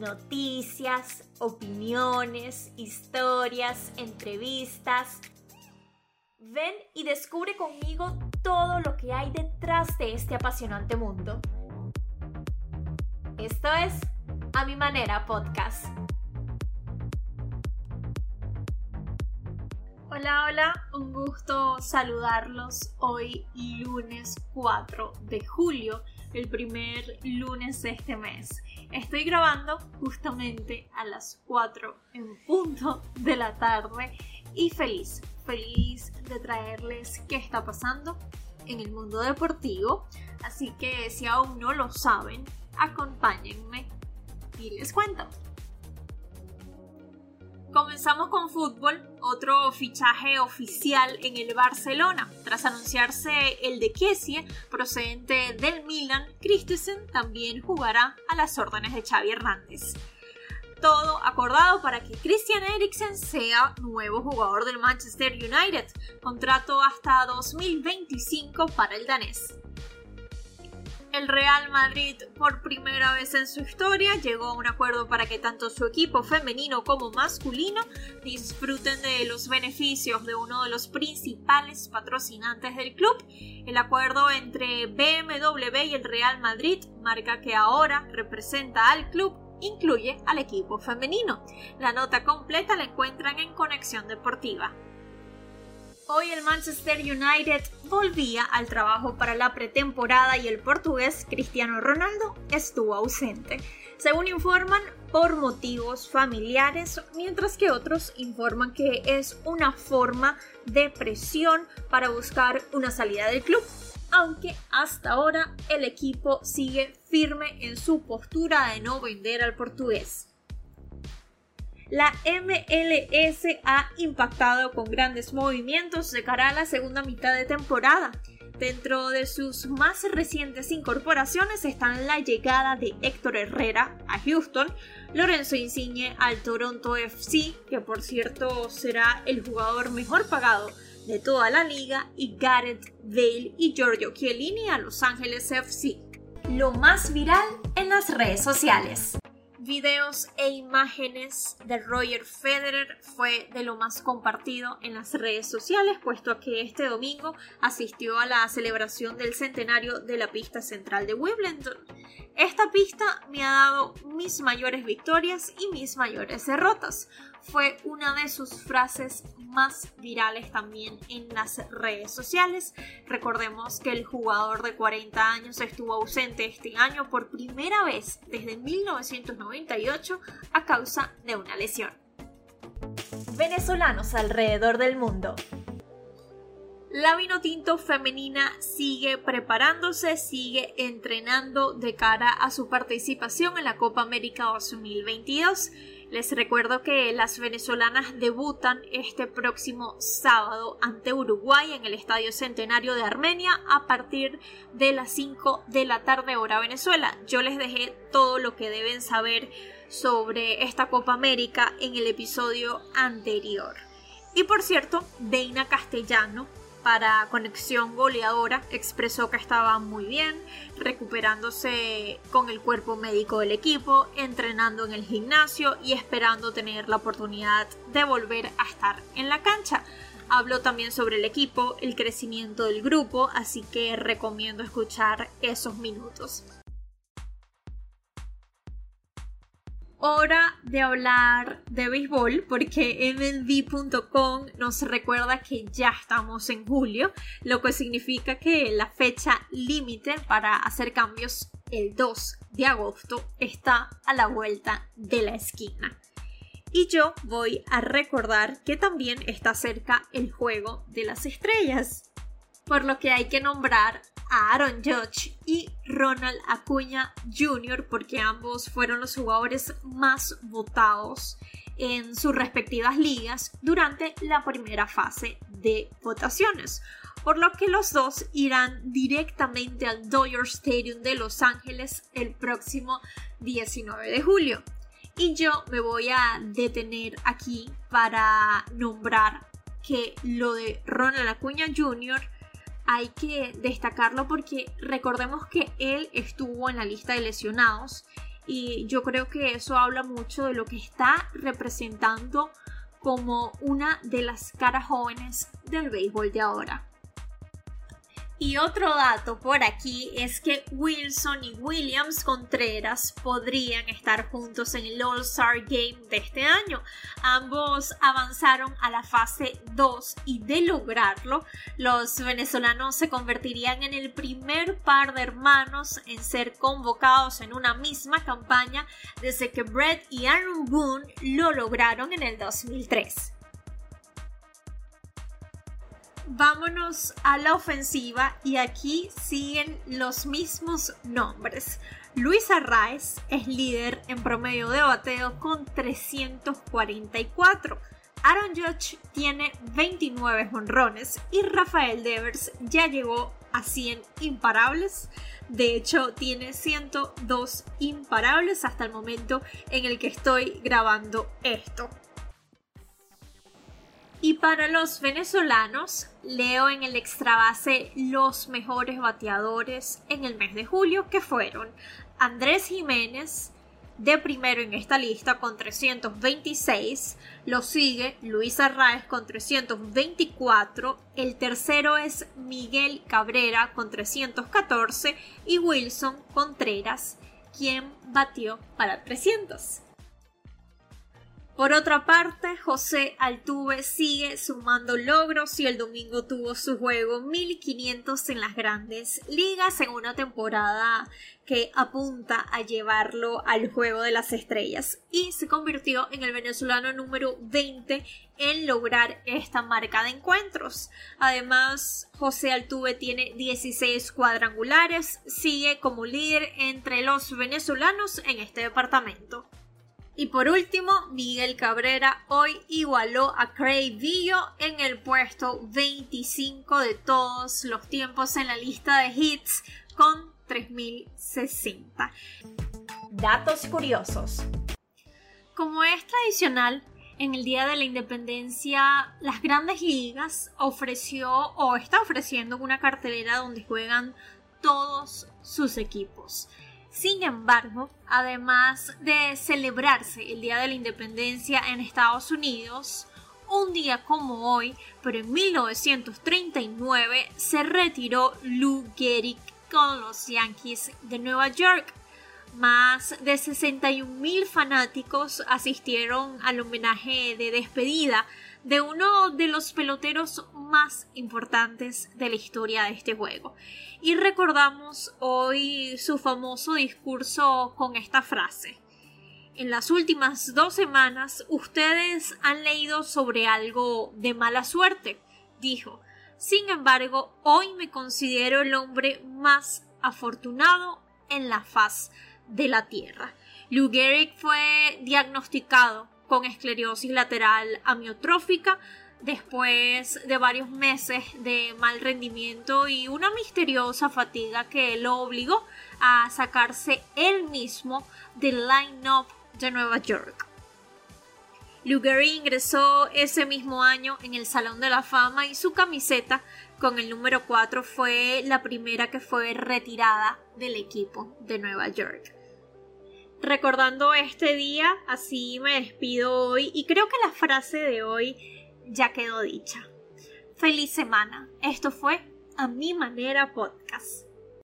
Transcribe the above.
noticias, opiniones, historias, entrevistas. Ven y descubre conmigo todo lo que hay detrás de este apasionante mundo. Esto es A Mi Manera Podcast. Hola, hola, un gusto saludarlos hoy lunes 4 de julio, el primer lunes de este mes. Estoy grabando justamente a las 4 en punto de la tarde y feliz, feliz de traerles qué está pasando en el mundo deportivo. Así que si aún no lo saben, acompáñenme y les cuento. Comenzamos con fútbol, otro fichaje oficial en el Barcelona. Tras anunciarse el de Kessie, procedente del Milan, Christensen también jugará a las órdenes de Xavi Hernández. Todo acordado para que Christian Eriksen sea nuevo jugador del Manchester United, contrato hasta 2025 para el danés. El Real Madrid, por primera vez en su historia, llegó a un acuerdo para que tanto su equipo femenino como masculino disfruten de los beneficios de uno de los principales patrocinantes del club. El acuerdo entre BMW y el Real Madrid marca que ahora representa al club incluye al equipo femenino. La nota completa la encuentran en Conexión Deportiva. Hoy el Manchester United volvía al trabajo para la pretemporada y el portugués Cristiano Ronaldo estuvo ausente, según informan por motivos familiares, mientras que otros informan que es una forma de presión para buscar una salida del club, aunque hasta ahora el equipo sigue firme en su postura de no vender al portugués la MLS ha impactado con grandes movimientos de cara a la segunda mitad de temporada. Dentro de sus más recientes incorporaciones están la llegada de Héctor Herrera a Houston, Lorenzo Insigne al Toronto FC, que por cierto será el jugador mejor pagado de toda la liga, y Gareth Bale y Giorgio Chiellini a Los Ángeles FC. Lo más viral en las redes sociales videos e imágenes de Roger Federer fue de lo más compartido en las redes sociales, puesto que este domingo asistió a la celebración del centenario de la pista central de Wimbledon. Esta pista me ha dado mis mayores victorias y mis mayores derrotas. Fue una de sus frases más virales también en las redes sociales. Recordemos que el jugador de 40 años estuvo ausente este año por primera vez desde 1998 a causa de una lesión. Venezolanos alrededor del mundo. La vino tinto femenina sigue preparándose, sigue entrenando de cara a su participación en la Copa América 2022. Les recuerdo que las venezolanas debutan este próximo sábado ante Uruguay en el Estadio Centenario de Armenia a partir de las 5 de la tarde hora Venezuela. Yo les dejé todo lo que deben saber sobre esta Copa América en el episodio anterior. Y por cierto, Deina Castellano para Conexión Goleadora expresó que estaba muy bien, recuperándose con el cuerpo médico del equipo, entrenando en el gimnasio y esperando tener la oportunidad de volver a estar en la cancha. Habló también sobre el equipo, el crecimiento del grupo, así que recomiendo escuchar esos minutos. Hora de hablar de béisbol porque MLB.com nos recuerda que ya estamos en julio, lo que significa que la fecha límite para hacer cambios el 2 de agosto está a la vuelta de la esquina. Y yo voy a recordar que también está cerca el juego de las estrellas, por lo que hay que nombrar a Aaron Judge y Ronald Acuña Jr. porque ambos fueron los jugadores más votados en sus respectivas ligas durante la primera fase de votaciones, por lo que los dos irán directamente al Dodger Stadium de Los Ángeles el próximo 19 de julio. Y yo me voy a detener aquí para nombrar que lo de Ronald Acuña Jr hay que destacarlo porque recordemos que él estuvo en la lista de lesionados y yo creo que eso habla mucho de lo que está representando como una de las caras jóvenes del béisbol de ahora. Y otro dato por aquí es que Wilson y Williams Contreras podrían estar juntos en el All-Star Game de este año. Ambos avanzaron a la fase 2 y de lograrlo, los venezolanos se convertirían en el primer par de hermanos en ser convocados en una misma campaña desde que Brett y Aaron Boone lo lograron en el 2003 vámonos a la ofensiva y aquí siguen los mismos nombres. Luis Arraez es líder en promedio de bateo con 344. Aaron Judge tiene 29 honrones y Rafael Devers ya llegó a 100 imparables. De hecho, tiene 102 imparables hasta el momento en el que estoy grabando esto. Y para los venezolanos, leo en el extrabase los mejores bateadores en el mes de julio, que fueron Andrés Jiménez, de primero en esta lista con 326, lo sigue Luis Arraez con 324, el tercero es Miguel Cabrera con 314 y Wilson Contreras, quien batió para 300. Por otra parte, José Altuve sigue sumando logros y el domingo tuvo su juego 1500 en las grandes ligas en una temporada que apunta a llevarlo al juego de las estrellas y se convirtió en el venezolano número 20 en lograr esta marca de encuentros. Además, José Altuve tiene 16 cuadrangulares, sigue como líder entre los venezolanos en este departamento. Y por último, Miguel Cabrera hoy igualó a Craig en el puesto 25 de todos los tiempos en la lista de hits con 3060. Datos curiosos. Como es tradicional, en el Día de la Independencia, las grandes ligas ofreció o está ofreciendo una cartelera donde juegan todos sus equipos. Sin embargo, además de celebrarse el Día de la Independencia en Estados Unidos, un día como hoy, pero en 1939, se retiró Lou Gehrig con los Yankees de Nueva York. Más de 61 mil fanáticos asistieron al homenaje de despedida de uno de los peloteros más importantes de la historia de este juego. Y recordamos hoy su famoso discurso con esta frase. En las últimas dos semanas ustedes han leído sobre algo de mala suerte, dijo. Sin embargo, hoy me considero el hombre más afortunado en la faz de la Tierra. Lou Gehrig fue diagnosticado con esclerosis lateral amiotrófica después de varios meses de mal rendimiento y una misteriosa fatiga que lo obligó a sacarse él mismo del line-up de Nueva York. Lugery ingresó ese mismo año en el Salón de la Fama y su camiseta con el número 4 fue la primera que fue retirada del equipo de Nueva York recordando este día, así me despido hoy y creo que la frase de hoy ya quedó dicha. Feliz semana. Esto fue A Mi Manera Podcast.